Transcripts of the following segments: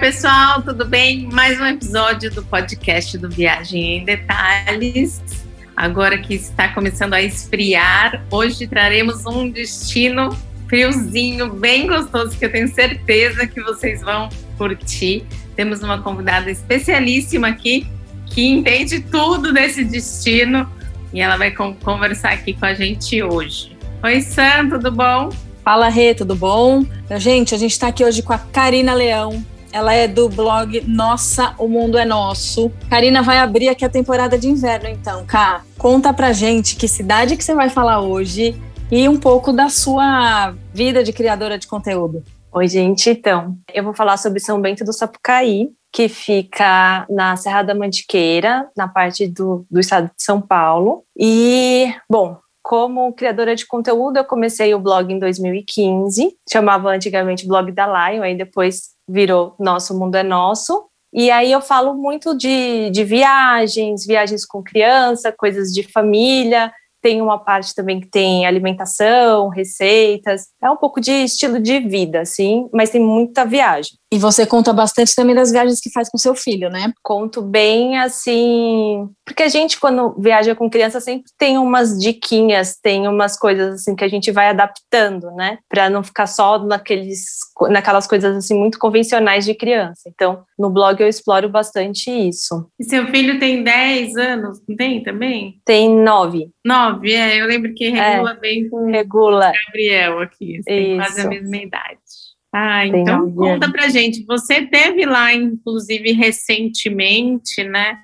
pessoal, tudo bem? Mais um episódio do podcast do Viagem em Detalhes. Agora que está começando a esfriar, hoje traremos um destino friozinho, bem gostoso, que eu tenho certeza que vocês vão curtir. Temos uma convidada especialíssima aqui que entende tudo desse destino e ela vai conversar aqui com a gente hoje. Oi, Sam, tudo bom? Fala, Rê, tudo bom? Gente, a gente está aqui hoje com a Karina Leão. Ela é do blog Nossa, o Mundo é Nosso. Karina vai abrir aqui a temporada de inverno, então, Cá. Conta pra gente que cidade que você vai falar hoje e um pouco da sua vida de criadora de conteúdo. Oi, gente. Então, eu vou falar sobre São Bento do Sapucaí, que fica na Serra da Mantiqueira, na parte do, do estado de São Paulo. E, bom, como criadora de conteúdo, eu comecei o blog em 2015, chamava antigamente Blog da Lion, aí depois virou Nosso Mundo é Nosso. E aí eu falo muito de, de viagens, viagens com criança, coisas de família, tem uma parte também que tem alimentação, receitas, é um pouco de estilo de vida, assim, mas tem muita viagem. E você conta bastante também das viagens que faz com seu filho, né? Conto bem, assim, porque a gente quando viaja com criança sempre tem umas diquinhas, tem umas coisas assim que a gente vai adaptando, né? Para não ficar só naqueles, naquelas coisas assim muito convencionais de criança. Então, no blog eu exploro bastante isso. E seu filho tem 10 anos, não tem também? Tem 9. 9, é, eu lembro que regula é, bem com regula. o Gabriel aqui, tem quase a mesma idade. Ah, então conta pra gente. Você teve lá, inclusive, recentemente, né?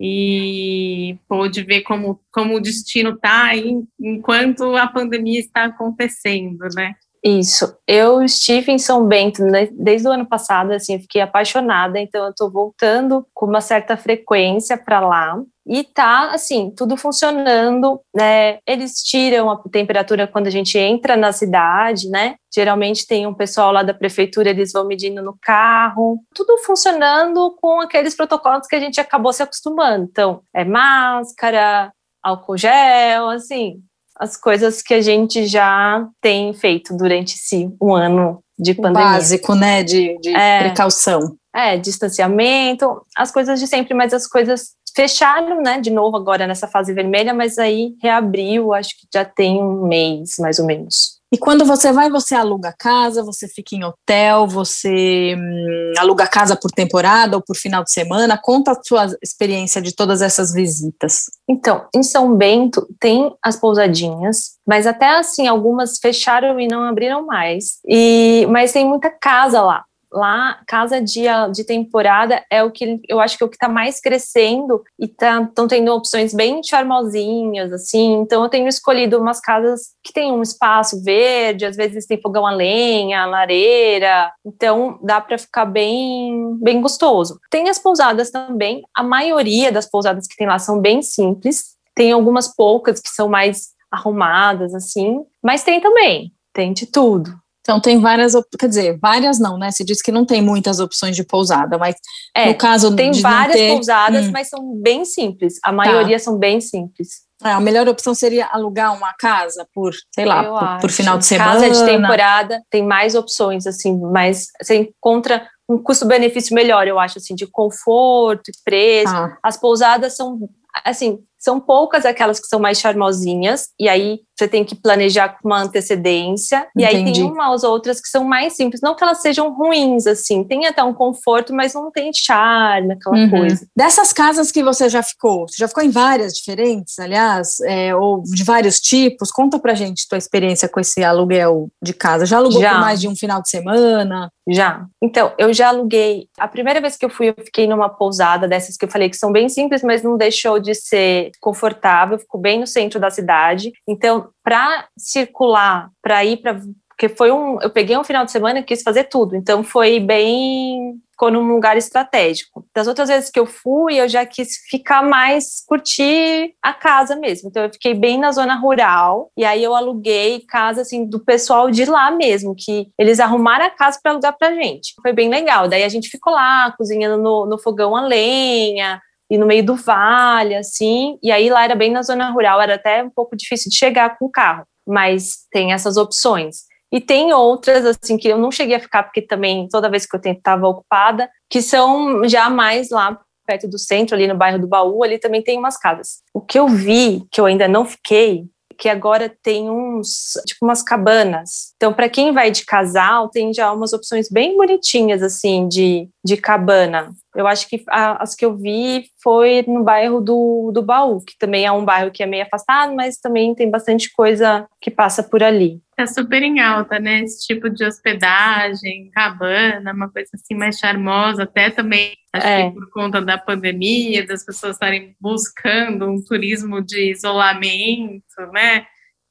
E pôde ver como, como o destino está aí enquanto a pandemia está acontecendo, né? Isso. Eu estive em São Bento né, desde o ano passado, assim, fiquei apaixonada, então eu estou voltando com uma certa frequência para lá. E tá, assim, tudo funcionando, né? Eles tiram a temperatura quando a gente entra na cidade, né? Geralmente tem um pessoal lá da prefeitura, eles vão medindo no carro. Tudo funcionando com aqueles protocolos que a gente acabou se acostumando. Então, é máscara, álcool gel, assim, as coisas que a gente já tem feito durante esse um ano de pandemia. Básico, né? De, de é, precaução. É, distanciamento, as coisas de sempre, mas as coisas fecharam, né, de novo agora nessa fase vermelha, mas aí reabriu, acho que já tem um mês, mais ou menos. E quando você vai, você aluga casa, você fica em hotel, você hum, aluga casa por temporada ou por final de semana? Conta a sua experiência de todas essas visitas. Então, em São Bento tem as pousadinhas, mas até assim algumas fecharam e não abriram mais. E mas tem muita casa lá lá, casa de, de temporada é o que eu acho que é o que está mais crescendo e estão tá, tendo opções bem charmosinhas, assim. Então, eu tenho escolhido umas casas que tem um espaço verde, às vezes tem fogão a lenha, lareira, então dá para ficar bem, bem gostoso. Tem as pousadas também, a maioria das pousadas que tem lá são bem simples, tem algumas poucas que são mais arrumadas, assim, mas tem também, tem de tudo. Então tem várias, quer dizer, várias não, né? Se diz que não tem muitas opções de pousada, mas é, no caso tem de várias ter, pousadas, hum. mas são bem simples. A maioria tá. são bem simples. É, a melhor opção seria alugar uma casa por, sei lá, por, por, final de semana. Casa de temporada tem mais opções, assim, mas você encontra um custo-benefício melhor, eu acho, assim, de conforto, preço. Ah. As pousadas são, assim, são poucas aquelas que são mais charmosinhas, e aí você tem que planejar com uma antecedência. Entendi. E aí tem umas outras que são mais simples. Não que elas sejam ruins, assim, tem até um conforto, mas não tem charme, aquela uhum. coisa. Dessas casas que você já ficou, você já ficou em várias diferentes, aliás, é, ou de vários tipos? Conta pra gente tua experiência com esse aluguel de casa. Já alugou já. por mais de um final de semana? Já. Então, eu já aluguei. A primeira vez que eu fui, eu fiquei numa pousada dessas que eu falei que são bem simples, mas não deixou de ser confortável, ficou bem no centro da cidade. Então, para circular, para ir para porque foi um, eu peguei um final de semana e quis fazer tudo, então foi bem, ficou num lugar estratégico. Das outras vezes que eu fui, eu já quis ficar mais, curtir a casa mesmo, então eu fiquei bem na zona rural, e aí eu aluguei casa, assim, do pessoal de lá mesmo, que eles arrumaram a casa para alugar pra gente. Foi bem legal, daí a gente ficou lá, cozinhando no, no fogão a lenha, e no meio do vale, assim, e aí lá era bem na zona rural, era até um pouco difícil de chegar com o carro, mas tem essas opções. E tem outras, assim, que eu não cheguei a ficar, porque também toda vez que eu estava ocupada, que são já mais lá perto do centro, ali no bairro do Baú, ali também tem umas casas. O que eu vi, que eu ainda não fiquei, que agora tem uns, tipo umas cabanas. Então, para quem vai de casal, tem já umas opções bem bonitinhas, assim, de, de cabana. Eu acho que a, as que eu vi foi no bairro do, do Baú, que também é um bairro que é meio afastado, mas também tem bastante coisa que passa por ali. Tá super em alta, né? Esse tipo de hospedagem, cabana, uma coisa assim mais charmosa, até também acho é. que por conta da pandemia, das pessoas estarem buscando um turismo de isolamento, né?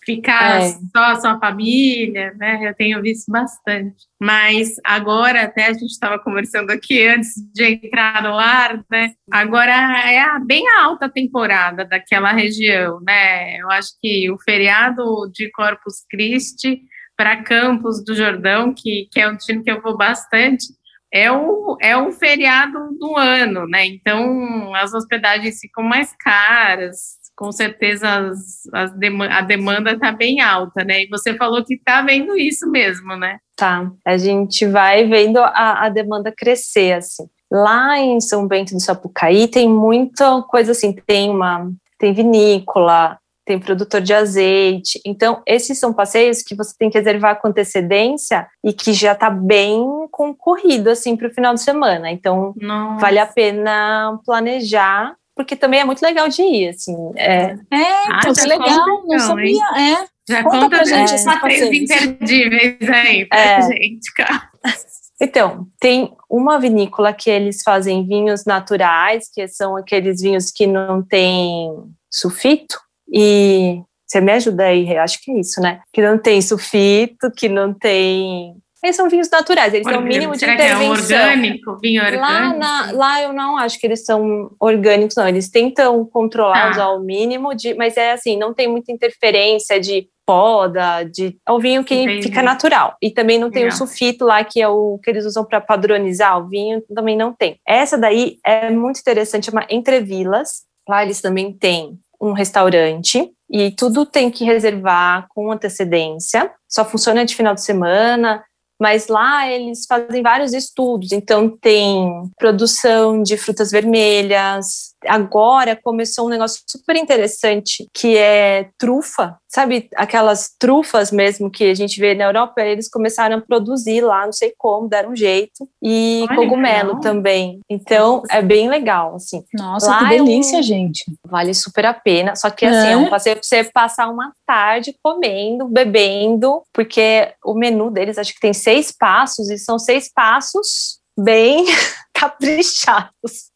Ficar é. só a sua família, né? Eu tenho visto bastante. Mas agora, até a gente estava conversando aqui antes de entrar no ar, né? Agora é a bem alta temporada daquela região, né? Eu acho que o feriado de Corpus Christi para Campos do Jordão, que, que é um time que eu vou bastante, é o, é o feriado do ano, né? Então as hospedagens ficam mais caras, com certeza as, as a demanda está bem alta, né? E você falou que está vendo isso mesmo, né? Tá, a gente vai vendo a, a demanda crescer, assim. Lá em São Bento do Sapucaí tem muita coisa assim, tem uma tem vinícola, tem produtor de azeite. Então, esses são passeios que você tem que reservar com antecedência e que já está bem concorrido assim para o final de semana. Então, Nossa. vale a pena planejar porque também é muito legal de ir, assim. É, é então, ah, legal, não então, sabia, hein? é. Já conta, conta pra gente é, passeios imperdíveis aí pra é. gente, cara. Então, tem uma vinícola que eles fazem vinhos naturais, que são aqueles vinhos que não tem sulfito, e você me ajuda aí, acho que é isso, né? Que não tem sulfito, que não tem eles são vinhos naturais, eles têm um mínimo de intervenção. Que é um orgânico, vinho orgânico? Lá, na, lá eu não acho que eles são orgânicos, não. Eles tentam controlar ah. ao mínimo, de, mas é assim, não tem muita interferência de poda, de é o vinho que Entendi. fica natural. E também não tem Legal. o sulfito lá, que é o que eles usam para padronizar o vinho, também não tem. Essa daí é muito interessante, chama Entrevilas. Lá eles também têm um restaurante e tudo tem que reservar com antecedência. Só funciona de final de semana mas lá eles fazem vários estudos, então tem produção de frutas vermelhas. Agora começou um negócio super interessante que é trufa, sabe aquelas trufas mesmo que a gente vê na Europa, eles começaram a produzir lá, não sei como, deram um jeito, e Olha, cogumelo legal. também. Então é bem legal, assim. Nossa, lá que delícia, é um... gente. Vale super a pena, só que assim, é, é um passeio pra você passar uma tarde comendo, bebendo, porque o menu deles acho que tem seis passos, e são seis passos bem caprichados.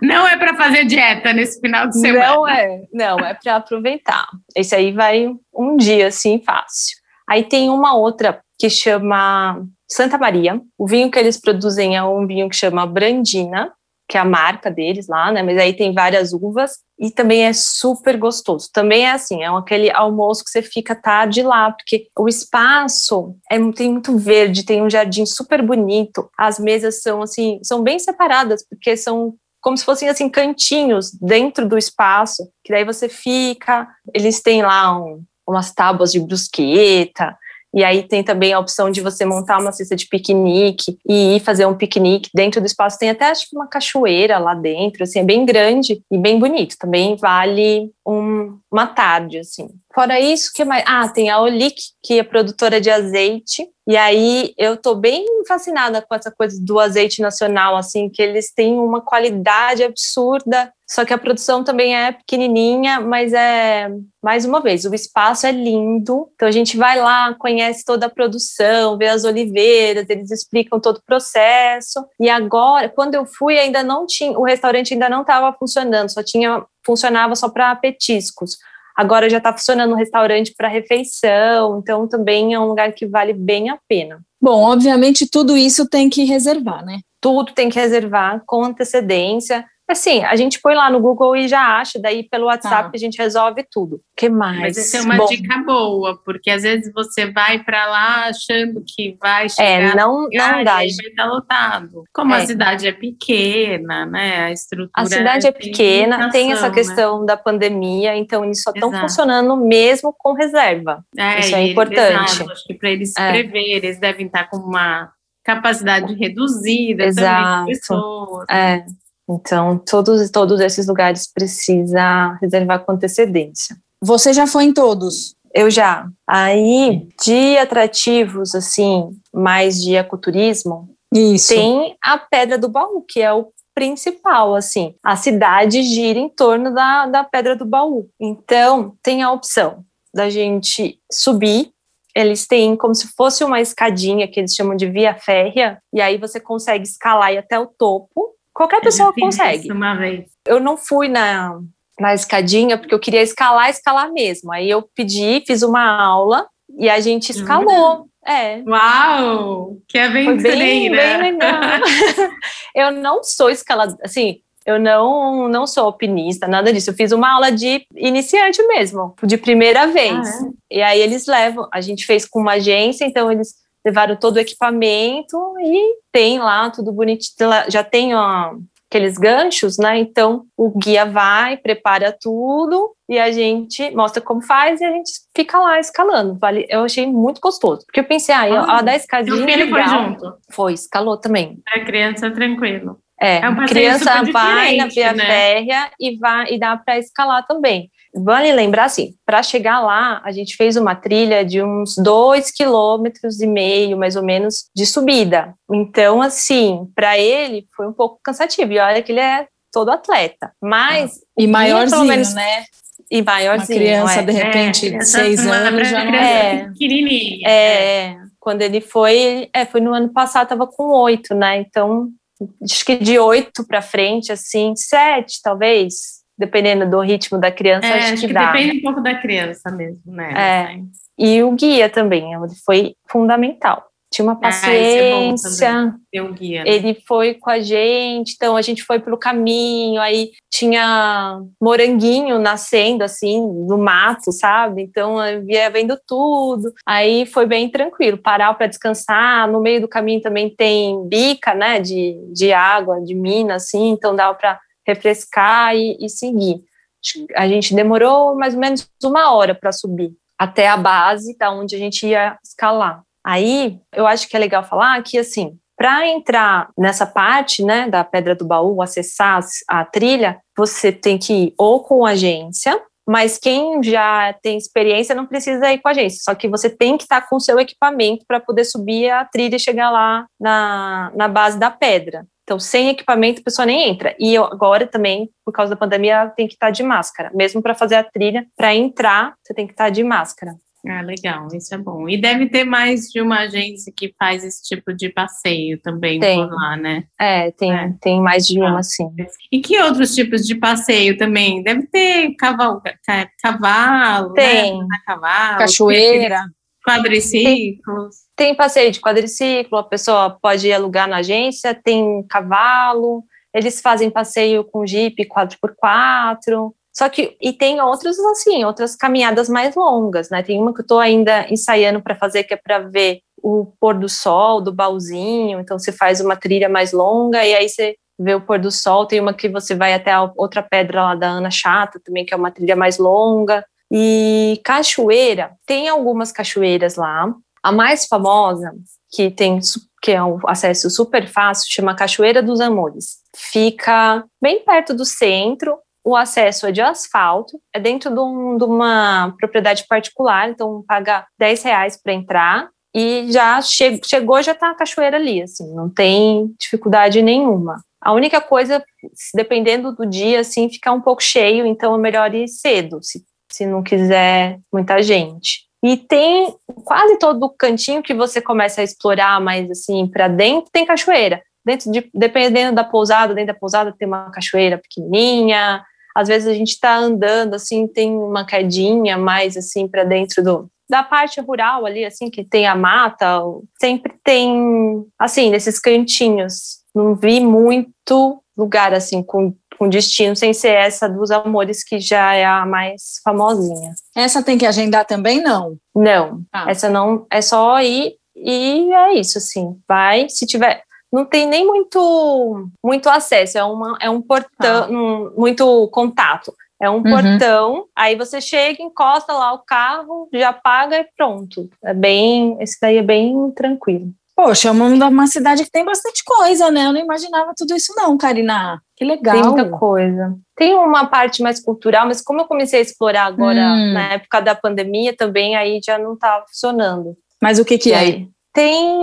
Não é para fazer dieta nesse final de semana. Não é, não, é para aproveitar. Esse aí vai um dia assim fácil. Aí tem uma outra que chama Santa Maria. O vinho que eles produzem é um vinho que chama Brandina, que é a marca deles lá, né? Mas aí tem várias uvas e também é super gostoso. Também é assim, é aquele almoço que você fica tarde lá, porque o espaço é, tem muito verde, tem um jardim super bonito. As mesas são assim, são bem separadas, porque são como se fossem assim cantinhos dentro do espaço, que daí você fica, eles têm lá um, umas tábuas de brusqueta, e aí tem também a opção de você montar uma cesta de piquenique e ir fazer um piquenique dentro do espaço. Tem até acho uma cachoeira lá dentro, assim, é bem grande e bem bonito. Também vale um, uma tarde, assim. Fora isso, que mais? Ah, tem a Olic, que é produtora de azeite. E aí eu tô bem fascinada com essa coisa do azeite nacional, assim, que eles têm uma qualidade absurda. Só que a produção também é pequenininha, mas é mais uma vez, o espaço é lindo. Então a gente vai lá, conhece toda a produção, vê as oliveiras, eles explicam todo o processo. E agora, quando eu fui, ainda não tinha, o restaurante ainda não estava funcionando, só tinha funcionava só para petiscos. Agora já está funcionando um restaurante para refeição, então também é um lugar que vale bem a pena. Bom, obviamente tudo isso tem que reservar, né? Tudo tem que reservar com antecedência. Assim, a gente põe lá no Google e já acha, daí pelo WhatsApp tá. a gente resolve tudo. O que mais? Mas essa é uma Bom, dica boa, porque às vezes você vai para lá achando que vai chegar. É, não, não dá. Vai estar lotado. Como é. a cidade é pequena, né? A estrutura. A cidade é pequena, tem essa né? questão né? da pandemia, então eles só estão funcionando mesmo com reserva. É, Isso é importante. Exato. Acho que para eles é. prever, eles devem estar com uma capacidade reduzida Exato. também de pessoas. É. Então, todos, todos esses lugares precisa reservar com antecedência. Você já foi em todos? Eu já. Aí, de atrativos, assim, mais de ecoturismo, Isso. tem a Pedra do Baú, que é o principal, assim. A cidade gira em torno da, da Pedra do Baú. Então, tem a opção da gente subir eles têm como se fosse uma escadinha que eles chamam de via férrea, e aí você consegue escalar e até o topo. Qualquer pessoa consegue. uma vez. Eu não fui na, na escadinha porque eu queria escalar, escalar mesmo. Aí eu pedi, fiz uma aula e a gente escalou. Uhum. É. Uau! Que aventura! Foi bem, bem legal. eu não sou escaladora, assim, eu não, não sou alpinista, nada disso. Eu fiz uma aula de iniciante mesmo, de primeira vez. Ah, é? E aí eles levam, a gente fez com uma agência, então eles levaram todo o equipamento e tem lá tudo bonitinho. Já tem ó, aqueles ganchos, né? Então o guia vai, prepara tudo e a gente mostra como faz e a gente fica lá escalando. Vale, eu achei muito gostoso. Porque eu pensei, ah, ah a da escadinha. Seu filho legal. foi junto? Foi, escalou também. A criança tranquilo. É, é um criança vai na via né? férrea e, vai, e dá para escalar também. Vale lembrar assim, para chegar lá, a gente fez uma trilha de uns dois quilômetros e meio, mais ou menos, de subida. Então, assim, para ele foi um pouco cansativo. E olha que ele é todo atleta. Mas. E maiorzinho, menos, né? E maiorzinho. Uma criança, é. de repente, é, de seis anos, já não é. Pequenininha. É, é, quando ele foi, é, foi no ano passado, estava com oito, né? Então, acho que de oito para frente, assim, sete, talvez, dependendo do ritmo da criança, é, acho, acho que, que dá. Depende um pouco da criança mesmo, né? É. E o guia também, foi fundamental tinha uma ah, é paciência. Ah, um guia, né? Ele foi com a gente, então a gente foi pelo caminho, aí tinha moranguinho nascendo assim no mato, sabe? Então eu via vendo tudo. Aí foi bem tranquilo, parar para descansar. No meio do caminho também tem bica, né, de, de água, de mina, assim, então dava para refrescar e, e seguir. A gente demorou mais ou menos uma hora para subir até a base, da onde a gente ia escalar. Aí, eu acho que é legal falar que, assim, para entrar nessa parte, né, da Pedra do Baú, acessar a trilha, você tem que ir ou com agência, mas quem já tem experiência não precisa ir com a agência, só que você tem que estar com o seu equipamento para poder subir a trilha e chegar lá na, na base da pedra. Então, sem equipamento, a pessoa nem entra. E eu, agora também, por causa da pandemia, tem que estar de máscara. Mesmo para fazer a trilha, para entrar, você tem que estar de máscara. Ah, legal, isso é bom. E deve ter mais de uma agência que faz esse tipo de passeio também tem. por lá, né? É, tem, é. tem mais de uma, ah. sim. E que outros tipos de passeio também? Deve ter cavalo, cavalo tem. Né? Cavalo, cachoeira. Quadriciclos. Tem, tem passeio de quadriciclo, a pessoa pode alugar na agência, tem cavalo, eles fazem passeio com Jeep 4x4. Só que, e tem outros, assim, outras caminhadas mais longas, né? Tem uma que eu estou ainda ensaiando para fazer, que é para ver o pôr do sol do baúzinho. Então, você faz uma trilha mais longa e aí você vê o pôr do sol. Tem uma que você vai até a outra pedra lá da Ana Chata, também, que é uma trilha mais longa. E cachoeira, tem algumas cachoeiras lá. A mais famosa, que tem que é um acesso super fácil, chama Cachoeira dos Amores. Fica bem perto do centro, o acesso é de asfalto, é dentro de, um, de uma propriedade particular, então paga 10 reais para entrar e já che chegou, já está a cachoeira ali, assim, não tem dificuldade nenhuma. A única coisa, dependendo do dia, assim, fica um pouco cheio, então é melhor ir cedo, se, se não quiser muita gente. E tem quase todo o cantinho que você começa a explorar mais assim para dentro, tem cachoeira. Dentro de, dependendo da pousada, dentro da pousada tem uma cachoeira pequenininha, às vezes a gente está andando assim, tem uma quedinha mais assim para dentro do da parte rural ali, assim, que tem a mata, sempre tem, assim, nesses cantinhos. Não vi muito lugar, assim, com, com destino, sem ser essa dos amores, que já é a mais famosinha. Essa tem que agendar também, não? Não, ah. essa não, é só ir e é isso, assim, vai, se tiver, não tem nem muito muito acesso, é, uma, é um portão, ah. um, muito contato. É um uhum. portão, aí você chega, encosta lá o carro, já paga e pronto. É bem, esse daí é bem tranquilo. Poxa, é uma, uma cidade que tem bastante coisa, né? Eu não imaginava tudo isso não, Karina. Que legal. Tem muita coisa. Tem uma parte mais cultural, mas como eu comecei a explorar agora hum. na época da pandemia também, aí já não tá funcionando. Mas o que que é? Tem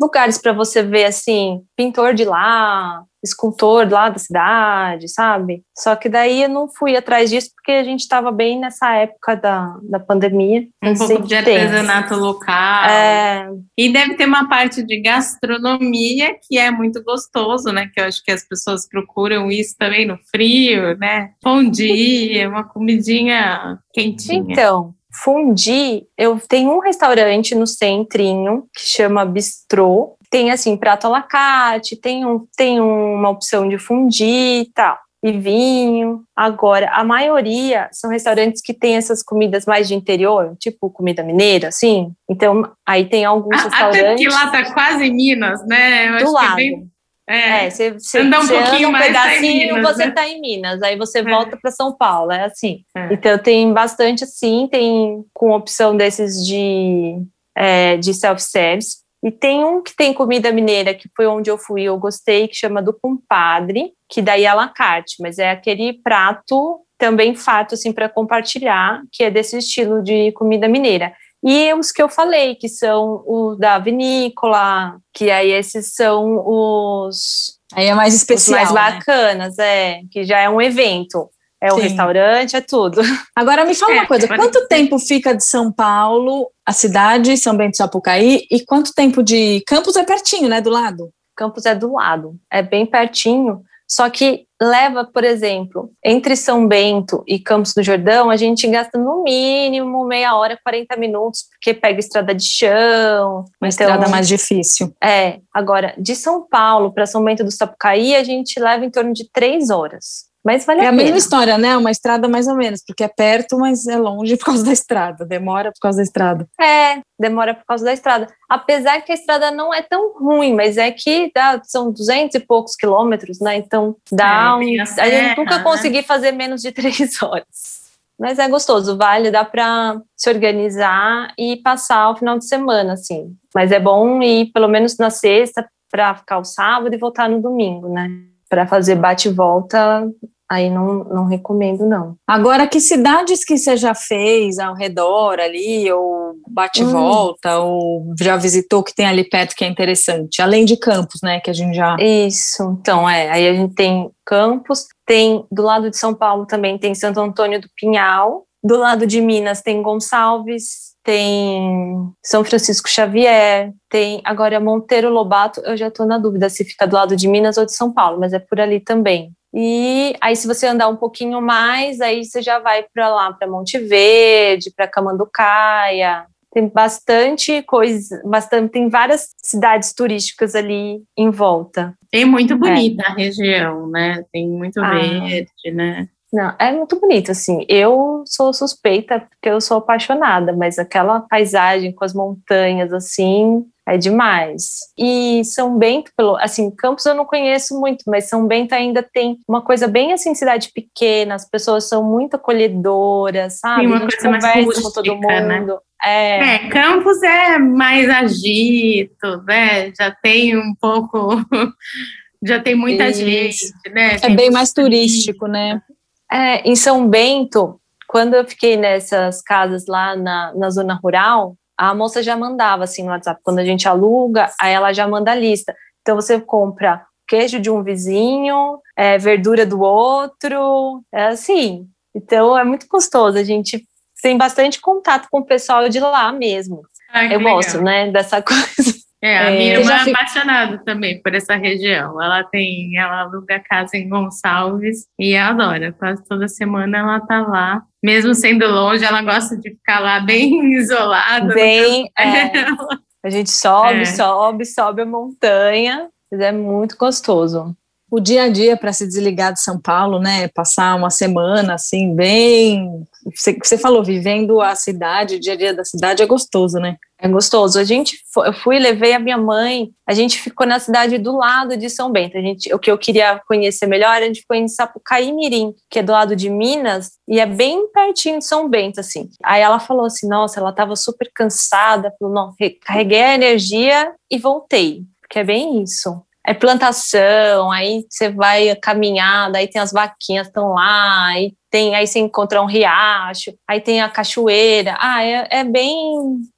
lugares para você ver assim, pintor de lá, escultor lá da cidade, sabe? Só que daí eu não fui atrás disso porque a gente estava bem nessa época da, da pandemia. Um pouco de artesanato local. É... E deve ter uma parte de gastronomia que é muito gostoso, né? Que eu acho que as pessoas procuram isso também no frio, né? Bom dia, uma comidinha quentinha. Então, Fundi, eu tenho um restaurante no centrinho que chama Bistrô. Tem assim, prato à la carte, tem, um, tem uma opção de fundi e tal. E vinho. Agora, a maioria são restaurantes que têm essas comidas mais de interior, tipo comida mineira, assim. Então, aí tem alguns a, restaurantes. Até que lá tá quase Minas, né? Eu do é lado. bem... É, você, você anda um pouquinho anda um mais pedacinho, Minas, você né? tá em Minas, aí você é. volta para São Paulo, é assim. É. Então tem bastante assim, tem com opção desses de, é, de self-service. E tem um que tem comida mineira, que foi onde eu fui, eu gostei, que chama do compadre, que daí é à la carte, mas é aquele prato também fato assim para compartilhar, que é desse estilo de comida mineira. E os que eu falei, que são o da vinícola, que aí esses são os. Aí é mais especial. mais né? bacanas, né? é, que já é um evento. É o restaurante, é tudo. Agora me fala é, uma coisa: quanto tempo fica de São Paulo, a cidade, São Bento de Sapucaí, e quanto tempo de. Campos é pertinho, né? Do lado? Campos é do lado, é bem pertinho. Só que leva, por exemplo, entre São Bento e Campos do Jordão, a gente gasta no mínimo meia hora, 40 minutos, porque pega estrada de chão. Uma então, estrada mais difícil. É. Agora, de São Paulo para São Bento do Sapucaí, a gente leva em torno de três horas. Mas vale é a, a mesma história, né? Uma estrada mais ou menos, porque é perto, mas é longe por causa da estrada. Demora por causa da estrada. É, demora por causa da estrada. Apesar que a estrada não é tão ruim, mas é que dá, são duzentos e poucos quilômetros, né? Então dá é, um, a, gente nunca né? conseguir fazer menos de três horas. Mas é gostoso, vale, dá para se organizar e passar o final de semana, assim. Mas é bom ir pelo menos na sexta para ficar o sábado e voltar no domingo, né? Para fazer bate e volta aí não, não recomendo, não. Agora, que cidades que você já fez ao redor ali, ou bate-volta, hum. ou já visitou que tem ali perto que é interessante? Além de Campos, né, que a gente já... Isso, então, é, aí a gente tem Campos, tem, do lado de São Paulo também tem Santo Antônio do Pinhal, do lado de Minas tem Gonçalves, tem São Francisco Xavier, tem agora Monteiro Lobato, eu já estou na dúvida se fica do lado de Minas ou de São Paulo, mas é por ali também. E aí, se você andar um pouquinho mais, aí você já vai para lá, para Monte Verde, para Camanducaia. Tem bastante coisa, bastante, tem várias cidades turísticas ali em volta. Tem muito bonita é. a região, né? Tem muito ah. verde, né? Não, é muito bonito, assim. Eu sou suspeita porque eu sou apaixonada, mas aquela paisagem com as montanhas, assim, é demais. E São Bento, pelo, assim, Campos eu não conheço muito, mas São Bento ainda tem uma coisa bem assim, cidade pequena, as pessoas são muito acolhedoras, sabe? Sim, uma coisa mais rústica, com todo né? mundo. Né? É. é, Campos é mais agito, né? Já tem um pouco, já tem muita Isso. gente, né? É bem mais turístico, né? É, em São Bento, quando eu fiquei nessas casas lá na, na zona rural, a moça já mandava assim no WhatsApp, quando a gente aluga, aí ela já manda a lista. Então você compra queijo de um vizinho, é, verdura do outro, é assim. Então é muito gostoso, a gente tem bastante contato com o pessoal de lá mesmo. Ai, eu legal. gosto, né, dessa coisa. É, a minha é, irmã é apaixonada também por essa região. Ela tem, ela aluga casa em Gonçalves e adora. Quase toda semana ela tá lá. Mesmo sendo longe, ela gosta de ficar lá bem isolada. Bem, é, a gente sobe, é. sobe, sobe a montanha. Mas é muito gostoso. o dia a dia para se desligar de São Paulo, né? Passar uma semana assim, bem. Você, você falou, vivendo a cidade, o dia a dia da cidade é gostoso, né? É gostoso. A gente, eu fui, levei a minha mãe. A gente ficou na cidade do lado de São Bento. A gente, o que eu queria conhecer melhor, a gente ficou em Sapucaí Mirim, que é do lado de Minas e é bem pertinho de São Bento, assim. Aí ela falou assim, nossa, ela estava super cansada, falou, não, recarreguei a energia e voltei, porque é bem isso é plantação, aí você vai caminhar, daí tem as vaquinhas estão lá, aí tem, aí você encontra um riacho, aí tem a cachoeira. Ah, é, é bem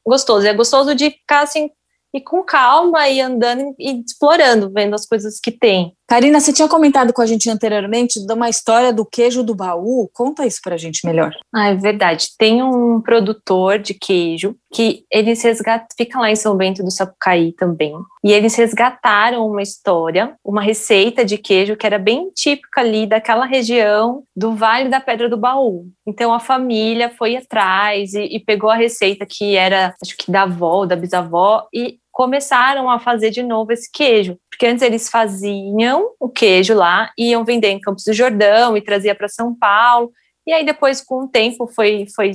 gostoso. É gostoso de ficar assim e com calma e andando e explorando, vendo as coisas que tem. Karina, você tinha comentado com a gente anteriormente de uma história do queijo do baú. Conta isso pra gente melhor. Ah, é verdade. Tem um produtor de queijo que eles resgatam, fica lá em São Bento do Sapucaí também. E eles resgataram uma história, uma receita de queijo que era bem típica ali daquela região do Vale da Pedra do Baú. Então a família foi atrás e, e pegou a receita que era, acho que da avó, da bisavó, e começaram a fazer de novo esse queijo. Porque antes eles faziam o queijo lá, iam vender em Campos do Jordão e trazia para São Paulo. E aí depois, com o tempo, foi, foi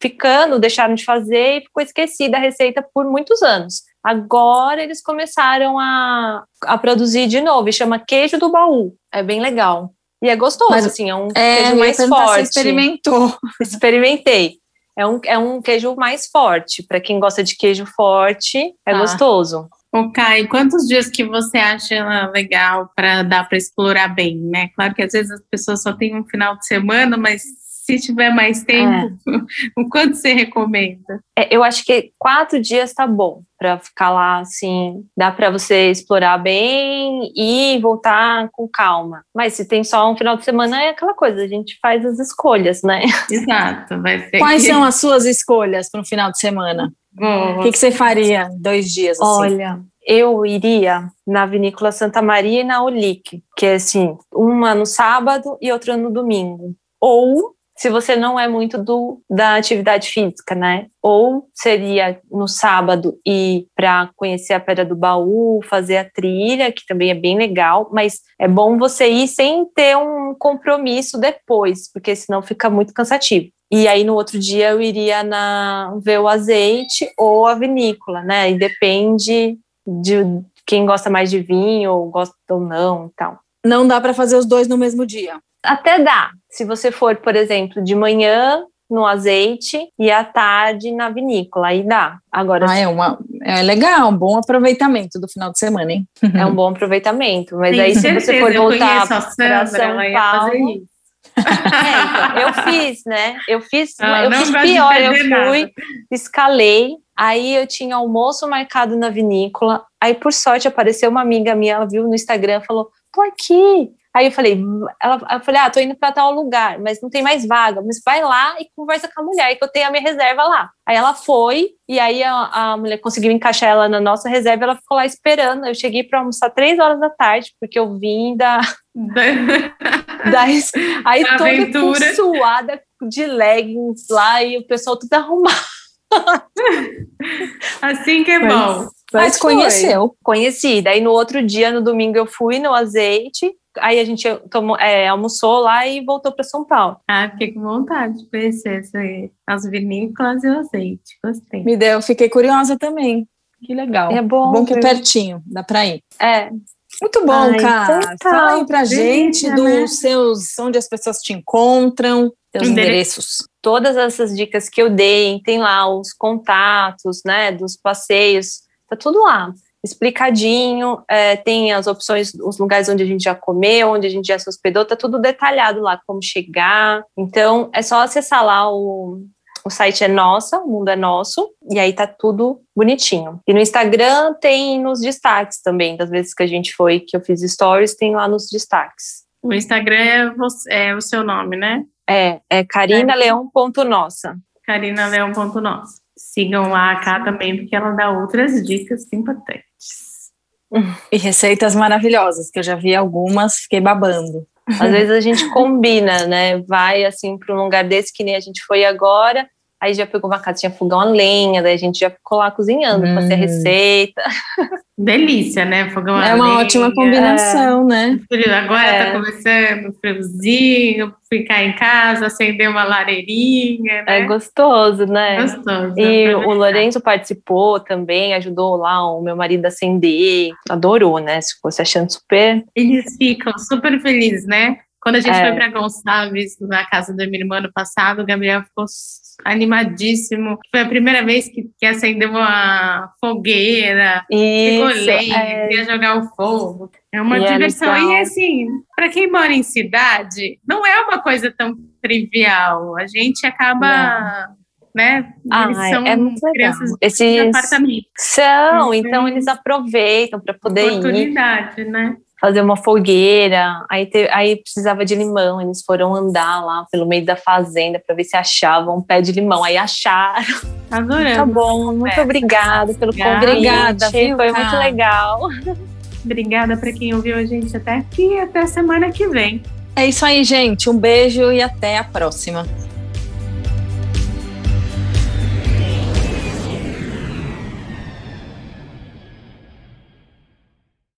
ficando, deixaram de fazer e ficou esquecida a receita por muitos anos. Agora eles começaram a, a produzir de novo, e chama queijo do baú. É bem legal. E é gostoso, Mas, assim, é um é, queijo mais forte. Você experimentou. Experimentei. É um, é um queijo mais forte. Para quem gosta de queijo forte, é ah. gostoso. O Caio, quantos dias que você acha legal para dar para explorar bem, né? Claro que às vezes as pessoas só têm um final de semana, mas se tiver mais tempo, é. o quanto você recomenda? É, eu acho que quatro dias tá bom para ficar lá, assim, dá para você explorar bem e voltar com calma. Mas se tem só um final de semana, é aquela coisa, a gente faz as escolhas, né? Exato. Vai ter Quais que... são as suas escolhas para um final de semana? O que, que, você faria dois dias? Assim? Olha, eu iria na Vinícola Santa Maria e na Olic, que é assim, uma no sábado e outra no domingo. Ou se você não é muito do da atividade física, né? Ou seria no sábado ir para conhecer a Pedra do Baú, fazer a trilha, que também é bem legal, mas é bom você ir sem ter um compromisso depois, porque senão fica muito cansativo. E aí no outro dia eu iria na ver o azeite ou a vinícola, né? E depende de quem gosta mais de vinho ou gosta ou não tal. Não dá para fazer os dois no mesmo dia. Até dá. Se você for, por exemplo, de manhã no azeite e à tarde na vinícola, aí dá. Agora, ah, é, uma, é legal, um bom aproveitamento do final de semana, hein? É um bom aproveitamento, mas Sim, aí se você for voltar para São Paulo... É, então, eu fiz, né? Eu fiz, ah, eu fiz pior, eu fui, nada. escalei, aí eu tinha almoço marcado na vinícola, aí por sorte apareceu uma amiga minha, ela viu no Instagram, falou, tô aqui, Aí eu falei, ela, eu falei, ah, tô indo para tal lugar, mas não tem mais vaga, mas vai lá e conversa com a mulher, que eu tenho a minha reserva lá. Aí ela foi, e aí a, a mulher conseguiu encaixar ela na nossa reserva, ela ficou lá esperando. Eu cheguei para almoçar três horas da tarde, porque eu vim da. da aí toda aventura. suada de leggings lá, e o pessoal tudo arrumado. assim que é mas, bom. Mas, mas conheceu. Conheci. Daí no outro dia, no domingo, eu fui no azeite aí a gente tomou, é, almoçou lá e voltou para São Paulo. Ah, fiquei com vontade de conhecer as vinícolas e o azeite. Gostei. Me deu, fiquei curiosa também. Que legal. É bom. Bom que é pertinho, dá para ir. É. Muito bom, Ai, cara. Então tá, Fala aí pra gente dos né? seus, onde as pessoas te encontram, seus endereços. Todas essas dicas que eu dei, tem lá os contatos, né, dos passeios, tá tudo lá explicadinho, é, tem as opções, os lugares onde a gente já comeu, onde a gente já se hospedou, tá tudo detalhado lá, como chegar. Então, é só acessar lá o, o site é nossa, o mundo é nosso, e aí tá tudo bonitinho. E no Instagram tem nos destaques também, das vezes que a gente foi, que eu fiz stories, tem lá nos destaques. O Instagram é, você, é o seu nome, né? É, é carinaleão.nossa. carinaleão.nossa. Sigam lá a Cá também, porque ela dá outras dicas importantes. E receitas maravilhosas, que eu já vi algumas, fiquei babando. Às vezes a gente combina, né? Vai assim para um lugar desse que nem a gente foi agora, aí já pegou uma casinha fogão a lenha, daí a gente já ficou lá cozinhando, hum. fazer a receita. delícia, né? Fogão é uma ótima combinação, né? Agora tá é. tá começando friozinho, ficar em casa, acender uma lareirinha, né? É gostoso, né? Gostoso. E o Lourenço participou também, ajudou lá o meu marido a acender, adorou, né? Se fosse achando super. Eles ficam super felizes, né? Quando a gente é. foi para Gonçalves, na casa da minha irmã no passado, o Gabriel ficou animadíssimo. Foi a primeira vez que, que acendeu uma fogueira, Isso, ficou é... queria jogar o fogo. É uma e é diversão. É e assim, para quem mora em cidade, não é uma coisa tão trivial. A gente acaba. Né? Eles ah, são é muito crianças Esses... de apartamento. São, então eles aproveitam para poder oportunidade, ir. né? Fazer uma fogueira. Aí, te, aí precisava de limão. Eles foram andar lá pelo meio da fazenda para ver se achavam um pé de limão. Aí acharam. Adorando. Tá bom, muito é. obrigada pelo convite. Obrigada, viu, Foi muito legal. Obrigada para quem ouviu a gente até aqui. Até semana que vem. É isso aí, gente. Um beijo e até a próxima.